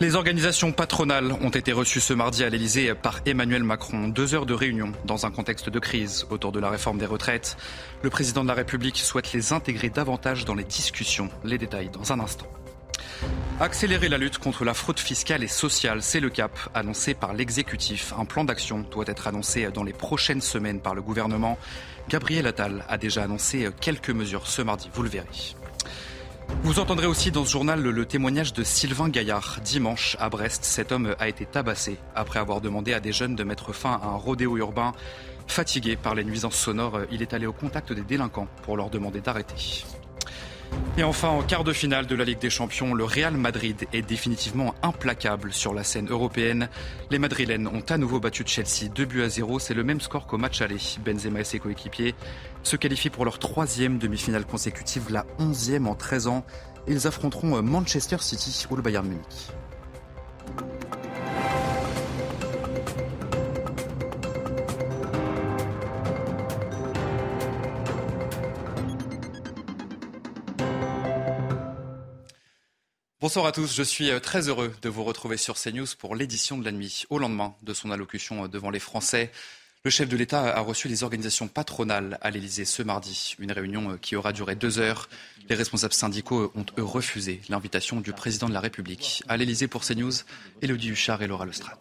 Les organisations patronales ont été reçues ce mardi à l'Elysée par Emmanuel Macron. Deux heures de réunion dans un contexte de crise autour de la réforme des retraites. Le président de la République souhaite les intégrer davantage dans les discussions. Les détails dans un instant. Accélérer la lutte contre la fraude fiscale et sociale, c'est le cap annoncé par l'exécutif. Un plan d'action doit être annoncé dans les prochaines semaines par le gouvernement. Gabriel Attal a déjà annoncé quelques mesures ce mardi, vous le verrez. Vous entendrez aussi dans ce journal le, témoignage de Sylvain Gaillard. Dimanche, à Brest, cet homme a été tabassé après avoir demandé à des jeunes de mettre fin à un rodéo urbain. Fatigué par les nuisances sonores, il est allé au contact des délinquants pour leur demander d'arrêter. Et enfin, en quart de finale de la Ligue des Champions, le Real Madrid est définitivement implacable sur la scène européenne. Les Madrilènes ont à nouveau battu Chelsea 2 buts à 0. C'est le même score qu'au match aller. Benzema et ses coéquipiers se qualifient pour leur troisième demi-finale consécutive, la onzième en 13 ans. Ils affronteront Manchester City ou le Bayern Munich. Bonsoir à tous, je suis euh, très heureux de vous retrouver sur CNews pour l'édition de la nuit. Au lendemain de son allocution euh, devant les Français, le chef de l'État a reçu les organisations patronales à l'Élysée ce mardi. Une réunion euh, qui aura duré deux heures. Les responsables syndicaux ont, eux, refusé l'invitation du président de la République. À l'Élysée pour CNews, Élodie Huchard et Laura Lestrade.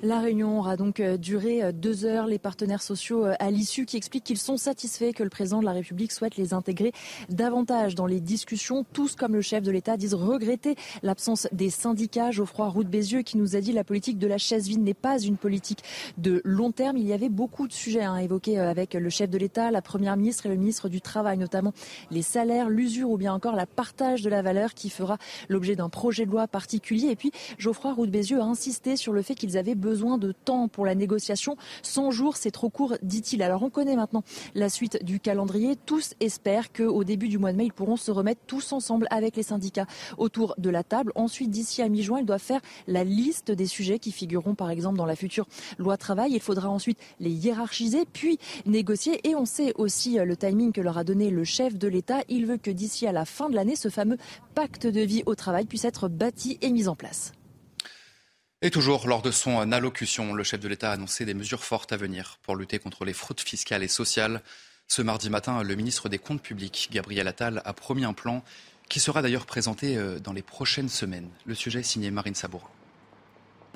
La réunion aura donc euh, duré euh, deux heures. Les partenaires sociaux euh, à l'issue qui expliquent qu'ils sont satisfaits que le président de la République souhaite les intégrer davantage dans les discussions. Tous, comme le chef de l'État, disent regretter l'absence des syndicats. Geoffroy Roux de Bézieux qui nous a dit la politique de la chaise vide n'est pas une politique de long terme. Il y avait beaucoup de sujets à évoquer avec le chef de l'État, la première ministre et le ministre du Travail, notamment les salaires, l'usure ou bien encore la partage de la valeur qui fera l'objet d'un projet de loi particulier. Et puis Geoffroy Roux de Bézieux a insisté sur le fait qu'ils avaient besoin besoin de temps pour la négociation. 100 jours, c'est trop court, dit-il. Alors on connaît maintenant la suite du calendrier. Tous espèrent qu'au début du mois de mai, ils pourront se remettre tous ensemble avec les syndicats autour de la table. Ensuite, d'ici à mi-juin, ils doivent faire la liste des sujets qui figureront par exemple dans la future loi travail. Il faudra ensuite les hiérarchiser, puis négocier. Et on sait aussi le timing que leur a donné le chef de l'État. Il veut que d'ici à la fin de l'année, ce fameux pacte de vie au travail puisse être bâti et mis en place. Et toujours lors de son allocution, le chef de l'État a annoncé des mesures fortes à venir pour lutter contre les fraudes fiscales et sociales. Ce mardi matin, le ministre des Comptes publics, Gabriel Attal, a promis un plan qui sera d'ailleurs présenté euh, dans les prochaines semaines. Le sujet est signé Marine Sabourin.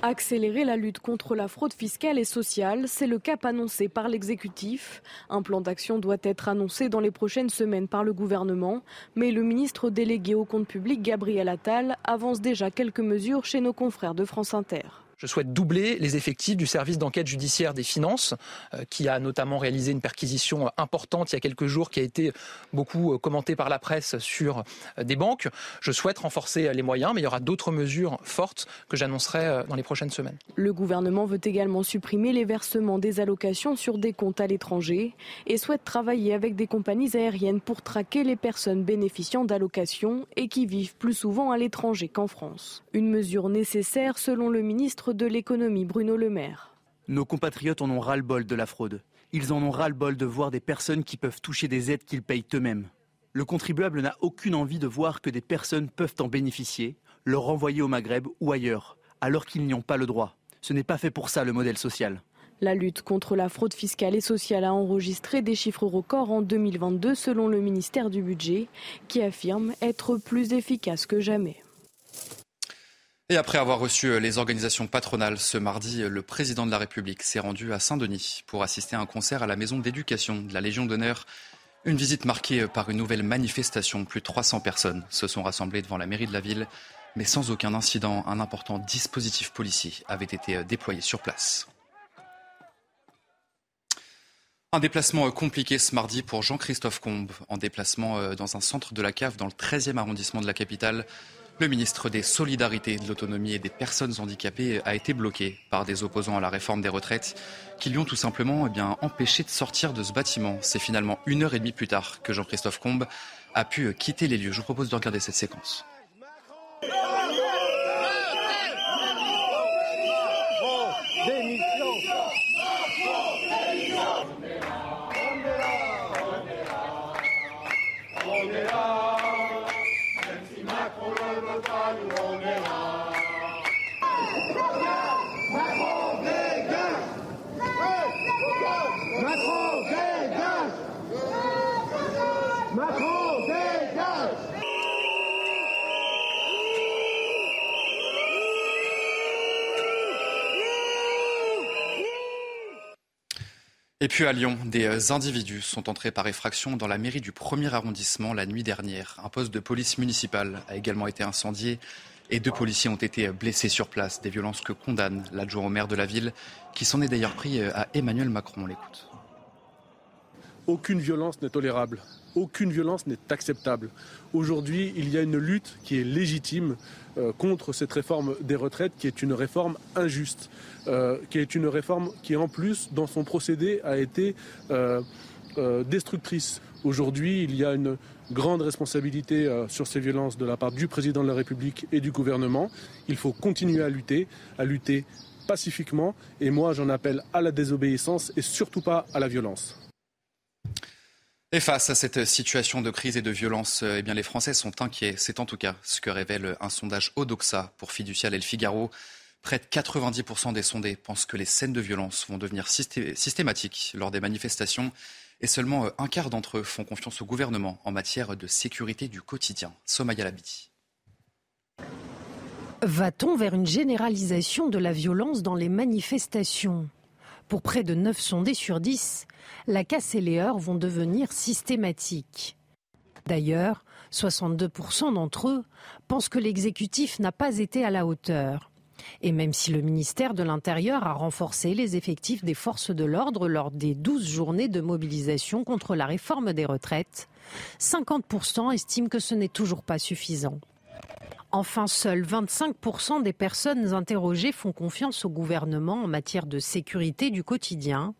Accélérer la lutte contre la fraude fiscale et sociale, c'est le cap annoncé par l'exécutif. Un plan d'action doit être annoncé dans les prochaines semaines par le gouvernement, mais le ministre délégué au compte public, Gabriel Attal, avance déjà quelques mesures chez nos confrères de France Inter. Je souhaite doubler les effectifs du service d'enquête judiciaire des finances, euh, qui a notamment réalisé une perquisition importante il y a quelques jours, qui a été beaucoup euh, commentée par la presse sur euh, des banques. Je souhaite renforcer les moyens, mais il y aura d'autres mesures fortes que j'annoncerai dans les prochaines semaines. Le gouvernement veut également supprimer les versements des allocations sur des comptes à l'étranger et souhaite travailler avec des compagnies aériennes pour traquer les personnes bénéficiant d'allocations et qui vivent plus souvent à l'étranger qu'en France. Une mesure nécessaire selon le ministre de l'économie Bruno Le Maire. Nos compatriotes en ont ras-le-bol de la fraude. Ils en ont ras-le-bol de voir des personnes qui peuvent toucher des aides qu'ils payent eux-mêmes. Le contribuable n'a aucune envie de voir que des personnes peuvent en bénéficier, le renvoyer au Maghreb ou ailleurs, alors qu'ils n'y ont pas le droit. Ce n'est pas fait pour ça le modèle social. La lutte contre la fraude fiscale et sociale a enregistré des chiffres records en 2022 selon le ministère du Budget, qui affirme être plus efficace que jamais. Et après avoir reçu euh, les organisations patronales ce mardi, euh, le président de la République s'est rendu à Saint-Denis pour assister à un concert à la maison d'éducation de la Légion d'honneur. Une visite marquée euh, par une nouvelle manifestation. Plus de 300 personnes se sont rassemblées devant la mairie de la ville, mais sans aucun incident. Un important dispositif policier avait été déployé sur place. Un déplacement compliqué ce mardi pour Jean-Christophe Combe, en déplacement dans un centre de la CAF dans le 13e arrondissement de la capitale. Le ministre des Solidarités, de l'Autonomie et des Personnes handicapées a été bloqué par des opposants à la réforme des retraites qui lui ont tout simplement eh empêché de sortir de ce bâtiment. C'est finalement une heure et demie plus tard que Jean-Christophe Combe a pu quitter les lieux. Je vous propose de regarder cette séquence. Et puis à Lyon, des euh, individus sont entrés par effraction dans la mairie du premier arrondissement la nuit dernière. Un poste de police municipale a également été incendié et deux policiers ont été blessés sur place. Des violences que condamne l'adjoint au maire de la ville, qui s'en est d'ailleurs pris euh, à Emmanuel Macron. On l'écoute. Aucune violence n'est tolérable. Aucune violence n'est acceptable. Aujourd'hui, il y a une lutte qui est légitime euh, contre cette réforme des retraites, qui est une réforme injuste, euh, qui est une réforme qui, en plus, dans son procédé, a été euh, destructrice. Aujourd'hui, il y a une grande responsabilité sur ces violences de la part du président de la République et du gouvernement. Il faut continuer à lutter, à lutter pacifiquement. Et moi, j'en appelle à la désobéissance et surtout pas à la violence. Et face à cette situation de crise et de violence, eh bien les Français sont inquiets. C'est en tout cas ce que révèle un sondage Odoxa pour Fiducial et le Figaro. Près de 90% des sondés pensent que les scènes de violence vont devenir systématiques lors des manifestations et seulement un quart d'entre eux font confiance au gouvernement en matière de sécurité du quotidien. Somaya Labidi. Va-t-on vers une généralisation de la violence dans les manifestations? Pour près de 9 sondés sur 10, la casse et les heurts vont devenir systématiques. D'ailleurs, 62% d'entre eux pensent que l'exécutif n'a pas été à la hauteur. Et même si le ministère de l'Intérieur a renforcé les effectifs des forces de l'ordre lors des 12 journées de mobilisation contre la réforme des retraites, 50% estiment que ce n'est toujours pas suffisant. Enfin, seuls 25% des personnes interrogées font confiance au gouvernement en matière de sécurité du quotidien,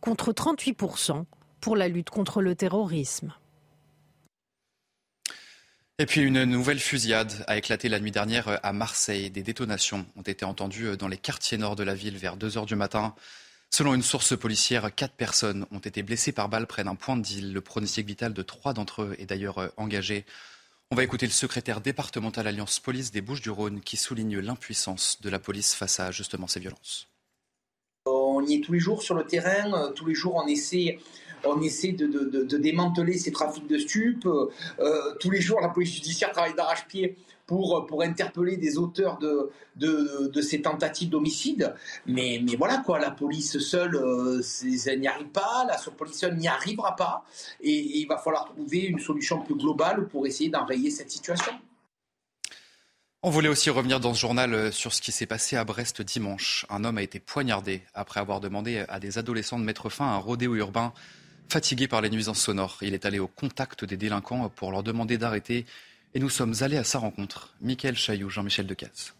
contre 38% pour la lutte contre le terrorisme. Et puis une nouvelle fusillade a éclaté la nuit dernière à Marseille. Des détonations ont été entendues dans les quartiers nord de la ville vers 2 heures du matin. Selon une source policière, quatre personnes ont été blessées par balle près d'un point de deal. Le pronostic vital de trois d'entre eux est d'ailleurs engagé. On va écouter le secrétaire départemental Alliance Police des Bouches-du-Rhône qui souligne l'impuissance de la police face à justement ces violences. On y est tous les jours sur le terrain, euh, tous les jours on essaie de, démanteler ces trafics de stupes. Euh, tous les jours, la police judiciaire travaille d'arrache-pied pour, interpeller des auteurs de, ces tentatives d'homicide. Mais, voilà, quoi, la police seule euh, n'y arrive pas, la police n'y arrivera pas. Et, et il va falloir trouver une solution plus globale pour essayer d'enrayer cette situation. On voulait aussi revenir dans ce journal euh, sur ce qui s'est passé à Brest dimanche. Un homme a été poignardé après avoir demandé à des adolescents de mettre fin à un rodéo urbain. Fatigué par les nuisances sonores, il est allé au contact des délinquants pour leur demander d'arrêter et nous sommes allés à sa rencontre. Michael Chailloux, Jean-Michel Decaze.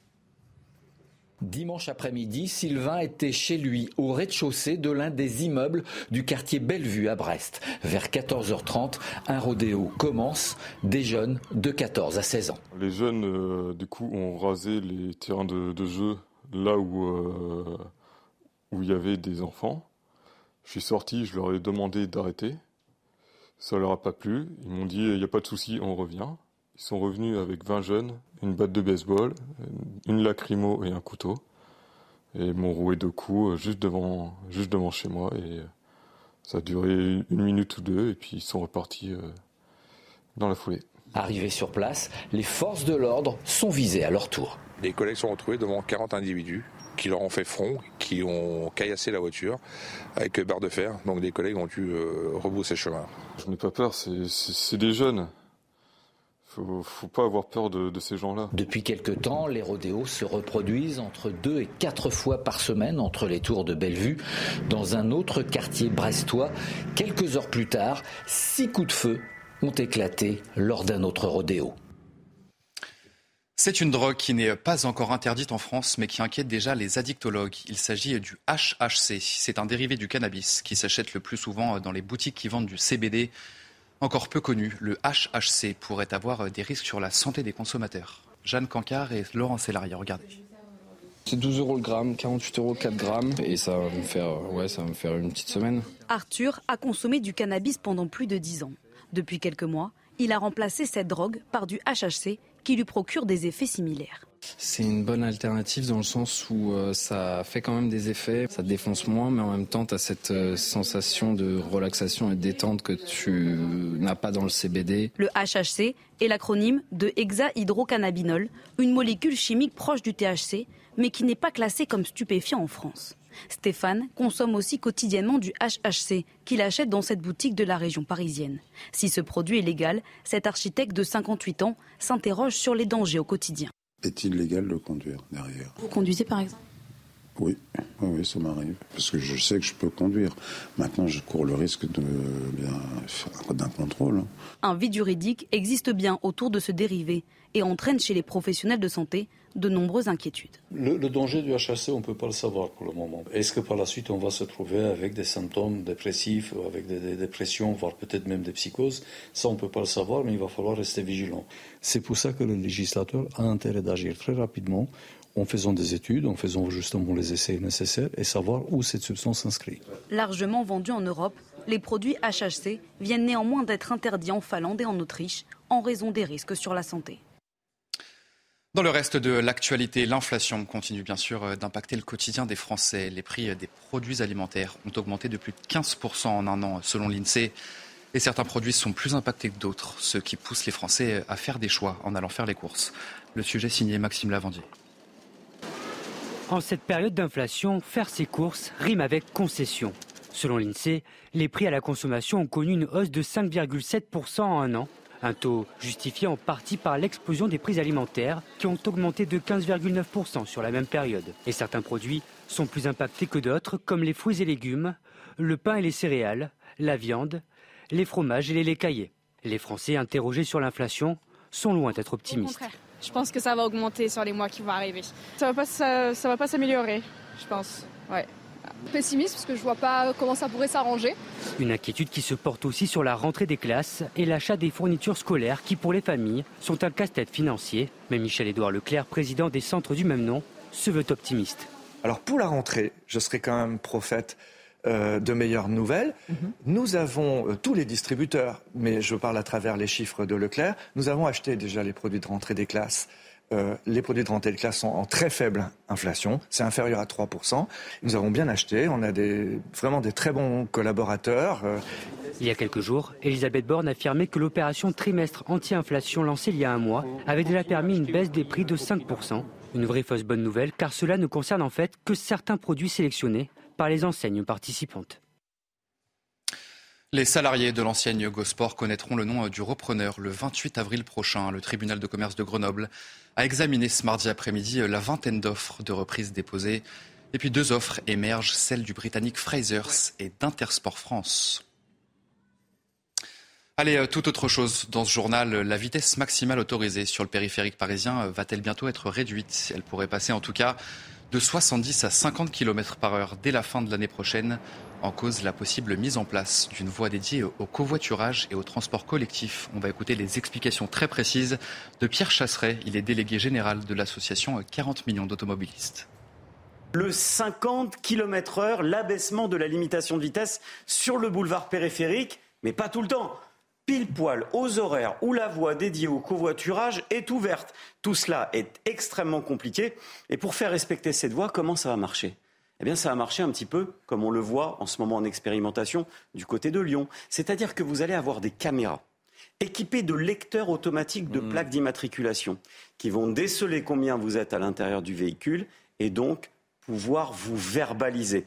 Dimanche après-midi, Sylvain était chez lui, au rez-de-chaussée de l'un des immeubles du quartier Bellevue à Brest. Vers 14h30, un rodéo commence, des jeunes de 14 à 16 ans. Les jeunes, euh, du coup, ont rasé les terrains de, jeu là où, euh, où il y avait des enfants. Je suis sorti, je leur ai demandé d'arrêter. Ça leur a pas plu. Ils m'ont dit, il n'y a pas de souci, on revient. Ils sont revenus avec 20 jeunes, une batte de baseball, une lacrymo et un couteau. Et m'ont roué deux coups euh, juste devant, juste devant chez moi. Et euh, ça a duré une minute ou deux. Et puis ils sont repartis euh, dans la foulée. Arrivés sur place, les forces de l'ordre sont visées à leur tour. Les collègues sont retrouvés devant 40 individus qui leur ont fait front, qui ont caillassé la voiture avec barre de fer. Donc des collègues ont dû rebousser chemin. Je n'ai pas peur, c'est des jeunes Faut, faut pas avoir peur de, de ces gens-là. Depuis quelque temps, les rodéos se reproduisent entre deux et quatre fois par semaine entre les tours de Bellevue. Dans un autre quartier brestois, quelques heures plus tard, six coups de feu ont éclaté lors d'un autre rodéo. C'est une drogue qui n'est pas encore interdite en France, mais qui inquiète déjà les addictologues. Il s'agit du HHC. C'est un dérivé du cannabis qui s'achète le plus souvent dans les boutiques qui vendent du CBD. Encore peu connu, le HHC pourrait avoir des risques sur la santé des consommateurs. Jeanne Cancard et Laurent Sélarié, regardez. C'est 12 euros le gramme, 48 euros 4 grammes, et ça va me faire, ouais, ça va me faire une petite semaine. Arthur a consommé du cannabis pendant plus de 10 ans. Depuis quelques mois, il a remplacé cette drogue par du HHC qui lui procure des effets similaires. C'est une bonne alternative dans le sens où euh, ça fait quand même des effets, ça défonce moins, mais en même temps, tu as cette euh, sensation de relaxation et de détente que tu n'as pas dans le CBD. Le HHC est l'acronyme de hexahydrocannabinol, une molécule chimique proche du THC, mais qui n'est pas classée comme stupéfiant en France. Stéphane consomme aussi quotidiennement du HHC qu'il achète dans cette boutique de la région parisienne. Si ce produit est légal, cet architecte de 58 ans s'interroge sur les dangers au quotidien. Est-il légal de conduire derrière? Vous conduisez par exemple? Oui, oui, ça m'arrive. Parce que je sais que je peux conduire. Maintenant, je cours le risque d'un contrôle. Un vide juridique existe bien autour de ce dérivé et entraîne chez les professionnels de santé de nombreuses inquiétudes. Le, danger du HHC, on ne peut pas le savoir pour le moment. Est-ce que par la suite, on va se trouver avec des symptômes dépressifs, avec des, des dépressions, voire peut-être même des psychoses? Ça, on ne peut pas le savoir, mais il va falloir rester vigilant. C'est pour ça que le législateur a intérêt d'agir très rapidement en faisant des études, en faisant justement les essais nécessaires et savoir où cette substance s'inscrit. Largement vendu en Europe, les produits HHC viennent néanmoins d'être interdits en Finlande et en Autriche en raison des risques sur la santé. Dans le reste de l'actualité, l'inflation continue bien sûr d'impacter le quotidien des Français. Les prix des produits alimentaires ont augmenté de plus de 15% en un an selon l'INSEE. Et certains produits sont plus impactés que d'autres, ce qui pousse les Français à faire des choix en allant faire les courses. Le sujet signé Maxime Lavandier. En cette période d'inflation, faire ses courses rime avec concession. Selon l'INSEE, les prix à la consommation ont connu une hausse de 5,7% en un an un taux justifié en partie par l'explosion des prix alimentaires qui ont augmenté de 15,9% sur la même période. Et certains produits sont plus impactés que d'autres, comme les fruits et légumes, le pain et les céréales, la viande, les fromages et les laits caillés. Les Français interrogés sur l'inflation sont loin d'être optimistes. Je pense que ça va augmenter sur les mois qui vont arriver. Ça va pas, va pas s'améliorer, je pense. Ouais pessimiste parce que je vois pas comment ça pourrait s'arranger. Une inquiétude qui se porte aussi sur la rentrée des classes et l'achat des fournitures scolaires qui pour les familles sont un casse-tête financier. Mais Michel-Édouard Leclerc, président des centres du même nom, se veut optimiste. Alors pour la rentrée, je serai quand même prophète euh, de meilleures nouvelles. Mhm. Nous avons, euh, tous les distributeurs, mais je parle à travers les chiffres de Leclerc, nous avons acheté déjà les produits de rentrée des classes euh, les produits de rentrée de classe sont en très faible inflation, c'est inférieur à 3%. Nous avons bien acheté, on a des, vraiment des très bons collaborateurs. Euh. Il y a quelques jours, Elisabeth Borne affirmait que l'opération trimestre anti-inflation lancée il y a un mois avait déjà permis une baisse des prix de 5%. Une vraie fausse bonne nouvelle, car cela ne concerne en fait que certains produits sélectionnés les enseignes participantes. Les salariés de l'ancienne Gosport connaîtront le nom du repreneur le 28 avril prochain. Le tribunal de commerce de Grenoble a examiné ce mardi après-midi la vingtaine d'offres de reprise déposées. Et puis deux offres émergent, celles du britannique Frasers et d'Intersport France. Allez, euh, tout autre chose dans ce journal. La vitesse maximale autorisée sur le périphérique parisien euh, va-t-elle bientôt être réduite? Elle pourrait passer en tout cas de 70 à 50 km par heure dès la fin de l'année prochaine en cause la possible mise en place d'une voie dédiée au covoiturage et au transport collectif. On va écouter les explications très précises de Pierre Chasseret. Il est délégué général de l'association 40 millions d'automobilistes. Le 50 km heure, l'abaissement de la limitation de vitesse sur le boulevard périphérique, mais pas tout le temps. Pile poil aux horaires où la voie dédiée au covoiturage est ouverte. Tout cela est extrêmement compliqué. Et pour faire respecter cette voie, comment ça va marcher? Eh bien, ça a marché un petit peu comme on le voit en ce moment en expérimentation du côté de Lyon. C'est-à-dire que vous allez avoir des caméras équipées de lecteurs automatiques de mmh. plaques d'immatriculation qui vont déceler combien vous êtes à l'intérieur du véhicule et donc pouvoir vous verbaliser.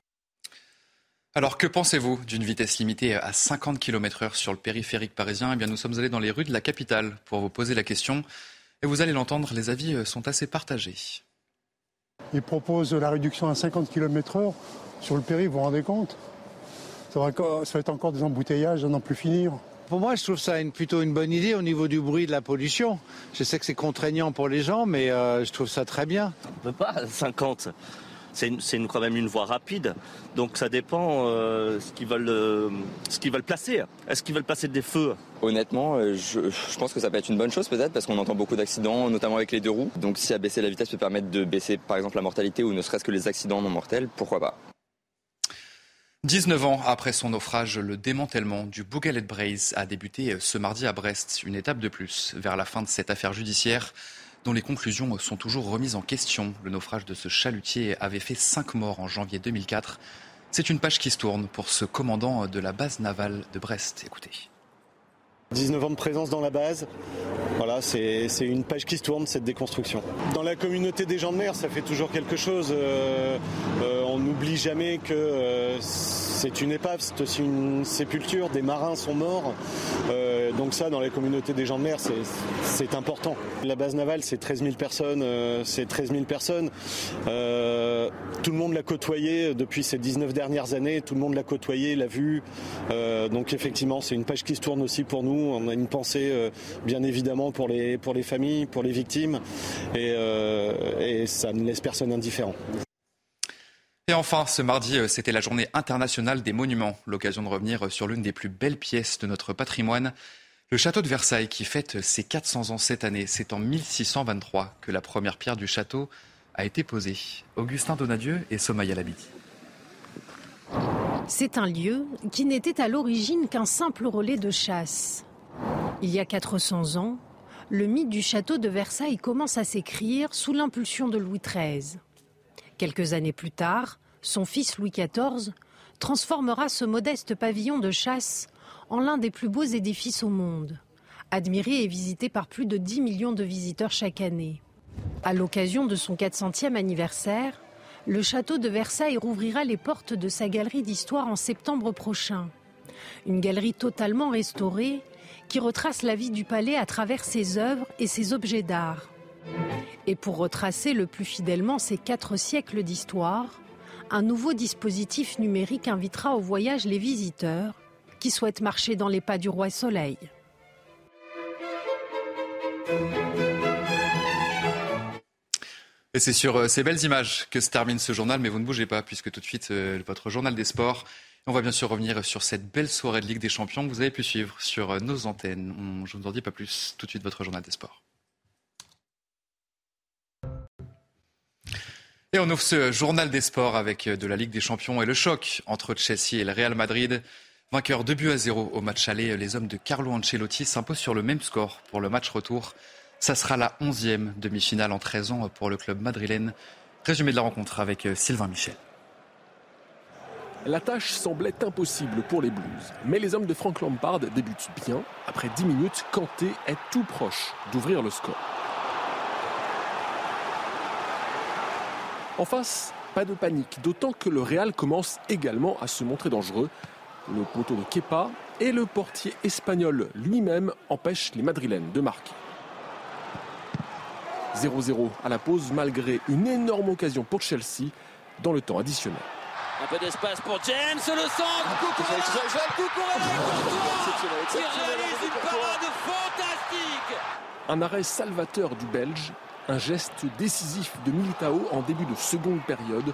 Alors que pensez-vous d'une vitesse limitée à 50 km/h sur le périphérique parisien? Eh bien, nous sommes allés dans les rues de la capitale pour vous poser la question. Et vous allez l'entendre, les avis euh, sont assez partagés. Ils proposent la réduction à 50 km/h sur le périph', vous vous rendez compte? Ça va, ça va être encore des embouteillages à n'en plus finir. Pour moi, je trouve ça une, plutôt une bonne idée au niveau du bruit, de la pollution. Je sais que c'est contraignant pour les gens, mais euh, je trouve ça très bien. On ne peut pas 50 c'est quand même une voie rapide. Donc ça dépend euh, ce qu'ils veulent, euh, ce qu'ils veulent placer. Est-ce qu'ils veulent placer des feux? Honnêtement, euh, je, pense que ça peut être une bonne chose peut-être parce qu'on entend beaucoup d'accidents, notamment avec les deux roues. Donc si abaisser la vitesse peut permettre de baisser par exemple la mortalité ou ne serait-ce que les accidents non mortels, pourquoi pas 19 ans après son naufrage, le démantèlement du Bougalet Braze a débuté ce mardi à Brest, une étape de plus vers la fin de cette affaire judiciaire dont les conclusions sont toujours remises en question. Le naufrage de ce chalutier avait fait cinq morts en janvier 2004. C'est une page qui se tourne pour ce commandant de la base navale de Brest. Écoutez. 19 ans de présence dans la base. Voilà, c'est une page qui se tourne, cette déconstruction. Dans la communauté des gens de mer, ça fait toujours quelque chose. Euh, euh, on n'oublie jamais que euh, c'est une épave, c'est aussi une sépulture, des marins sont morts. Euh, donc ça, dans la communauté des gens de mer, c'est important. La base navale, c'est 13 000 personnes. Euh, c'est 13 000 personnes. Euh, tout le monde l'a côtoyé depuis ces 19 dernières années. Tout le monde l'a côtoyé, l'a vu. donc effectivement, c'est une page qui se tourne aussi pour nous. On a une pensée, bien évidemment, pour les, pour les familles, pour les victimes. Et, et ça ne laisse personne indifférent. Et enfin, ce mardi, euh, c'était la journée internationale des monuments, l'occasion de revenir sur l'une des plus belles pièces de notre patrimoine, le château de Versailles qui fête ses 400 ans cette année. C'est en 1623 que la première pierre du château a été posée. Augustin Donadieu et Somaya Labidi. C'est un lieu qui n'était à l'origine qu'un simple relais de chasse. Il y a 400 ans, le mythe du château de Versailles commence à s'écrire sous l'impulsion de Louis XIII. Quelques années plus tard, son fils Louis XIV transformera ce modeste pavillon de chasse en l'un des plus beaux édifices au monde, admiré et visité par plus de 10 millions de visiteurs chaque année. À l'occasion de son 400e anniversaire, le château de Versailles rouvrira les portes de sa galerie d'histoire en septembre prochain. Une galerie totalement restaurée qui retrace la vie du palais à travers ses œuvres et ses objets d'art. Et pour retracer le plus fidèlement ces quatre siècles d'histoire, un nouveau dispositif numérique invitera au voyage les visiteurs qui souhaitent marcher dans les pas du roi Soleil. Et c'est sur euh, ces belles images que se termine ce journal, mais vous ne bougez pas, puisque tout de suite, euh, votre journal des sports. On va bien sûr revenir sur cette belle soirée de Ligue des Champions que vous avez pu suivre sur euh, nos antennes. je ne vous en dis pas plus. Tout de suite, votre journal des sports. Et on ouvre ce journal des sports avec euh, de la Ligue des Champions et le choc entre Chelsea et le Real Madrid. Vainqueur 2 buts à 0 au match aller, les hommes de Carlo Ancelotti s'imposent sur le même score pour le match retour. Ça sera la 11e demi-finale en 13 ans pour le club madrilène. Résumé de la rencontre avec euh, Sylvain Michel. La tâche semblait impossible pour les Blues, mais les hommes de Frank Lampard débutent bien. Après 10 minutes, Kanté est tout proche d'ouvrir le score. En face, pas de panique, d'autant que le Real commence également à se montrer dangereux. Le poteau de Kepa et le portier espagnol lui-même empêchent les Madrilènes de marquer. 0-0 à la pause malgré une énorme occasion pour Chelsea dans le temps additionnel. Un peu d'espace pour James, le centre, réalise une parade fantastique Un arrêt salvateur du Belge un geste décisif de Militao en début de seconde période,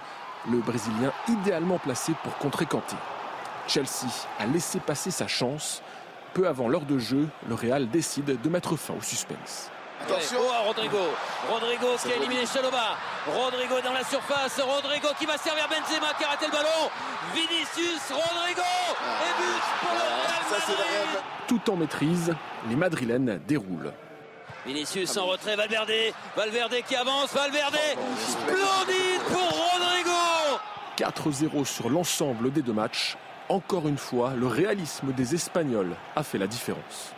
le Brésilien idéalement placé pour contrer Kanté. Chelsea a laissé passer sa chance. Peu avant l'heure de jeu, le Real décide de mettre fin au suspense. Attention oh, Rodrigo, Rodrigo qui a éliminé Chaloba, Rodrigo dans la surface, Rodrigo qui va servir Benzema qui a raté le ballon, Vinicius, Rodrigo et but pour le Real Madrid. Tout en maîtrise, les Madrilènes déroulent. Vinicius en retrait, Valverde, Valverde qui avance, Valverde, splendide pour Rodrigo 4-0 sur l'ensemble des deux matchs. Encore une fois, le réalisme des Espagnols a fait la différence.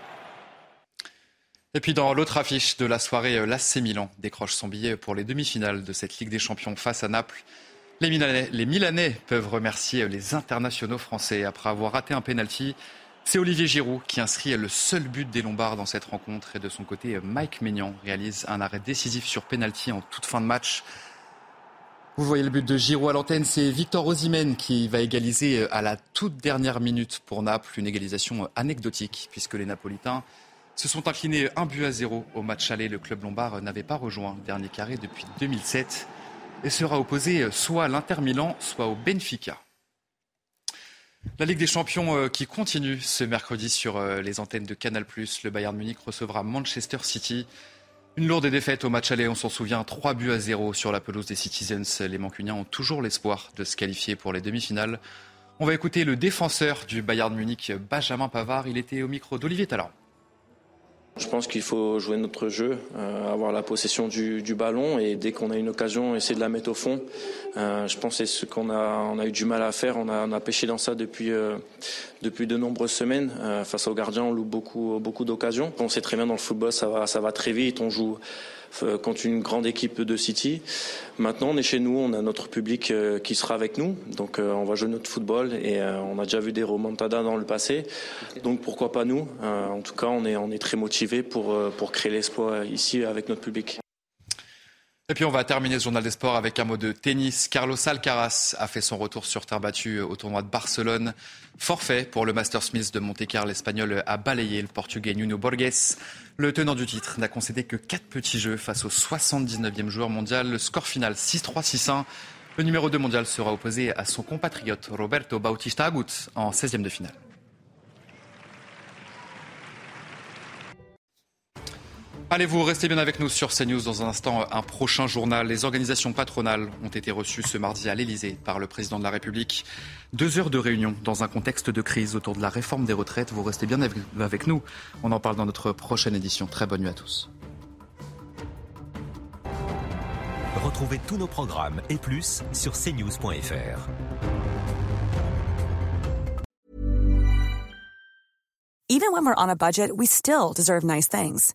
Et puis dans l'autre affiche de la soirée, l'AC Milan décroche son billet pour les demi-finales de cette Ligue des Champions face à Naples. Les Milanais, les Milanais peuvent remercier les internationaux français après avoir raté un penalty. C'est Olivier Giroud qui inscrit le seul but des Lombards dans cette rencontre et de son côté, Mike Maignan réalise un arrêt décisif sur penalty en toute fin de match. Vous voyez le but de Giroud à l'antenne, c'est Victor Osimhen qui va égaliser à la toute dernière minute pour Naples, une égalisation anecdotique puisque les Napolitains se sont inclinés un but à zéro au match aller. Le club lombard n'avait pas rejoint le dernier carré depuis 2007 et sera opposé soit à l'Inter Milan, soit au Benfica. La Ligue des Champions euh, qui continue ce mercredi sur euh, les antennes de Canal+. Le Bayern Munich recevra Manchester City. Une lourde défaite au match aller, on s'en souvient, 3 buts à 0 sur la pelouse des Citizens. Les Mancuniens ont toujours l'espoir de se qualifier pour les demi-finales. On va écouter le défenseur du Bayern Munich, Benjamin Pavard. Il était au micro d'Olivier Talent. Je pense qu'il faut jouer notre jeu, euh, avoir la possession du, du, ballon et dès qu'on a une occasion, essayer de la mettre au fond. Euh, je pense que c'est ce qu'on a, on a eu du mal à faire. On a, on a pêché dans ça depuis, euh, depuis de nombreuses semaines. Euh, face aux gardiens, on loupe beaucoup, beaucoup d'occasions. On sait très bien dans le football, ça va, ça va très vite. On joue contre une grande équipe de City. Maintenant, on est chez nous, on a notre public euh, qui sera avec nous, donc euh, on va jouer notre football et on a déjà vu des remontadas dans le passé, donc pourquoi pas nous? En tout cas, on est, très motivé pour, pour créer l'espoir ici avec notre public. Et puis on va terminer ce journal des sports avec un mot de tennis. Carlos Alcaraz a fait son retour sur terre battue au tournoi de Barcelone. Forfait pour le Master Smith de Monte-Carlo. L'Espagnol a balayé le Portugais Nuno Borges. Le tenant du titre n'a concédé que 4 petits jeux face au 79e joueur mondial. Le score final 6-3, 6-1. Le numéro 2 mondial sera opposé à son compatriote Roberto Bautista Agut en 16e de finale. Allez, vous restez bien avec nous sur CNews. Dans un instant, un prochain journal. Les organisations patronales ont été reçues ce mardi à l'Elysée par le président de la République. Deux heures de réunion dans un contexte de crise autour de la réforme des retraites. Vous restez bien avec nous. On en parle dans notre prochaine édition. Très bonne nuit à tous. Retrouvez tous nos programmes et plus sur cnews.fr. Even when we're on a budget, we still deserve nice things.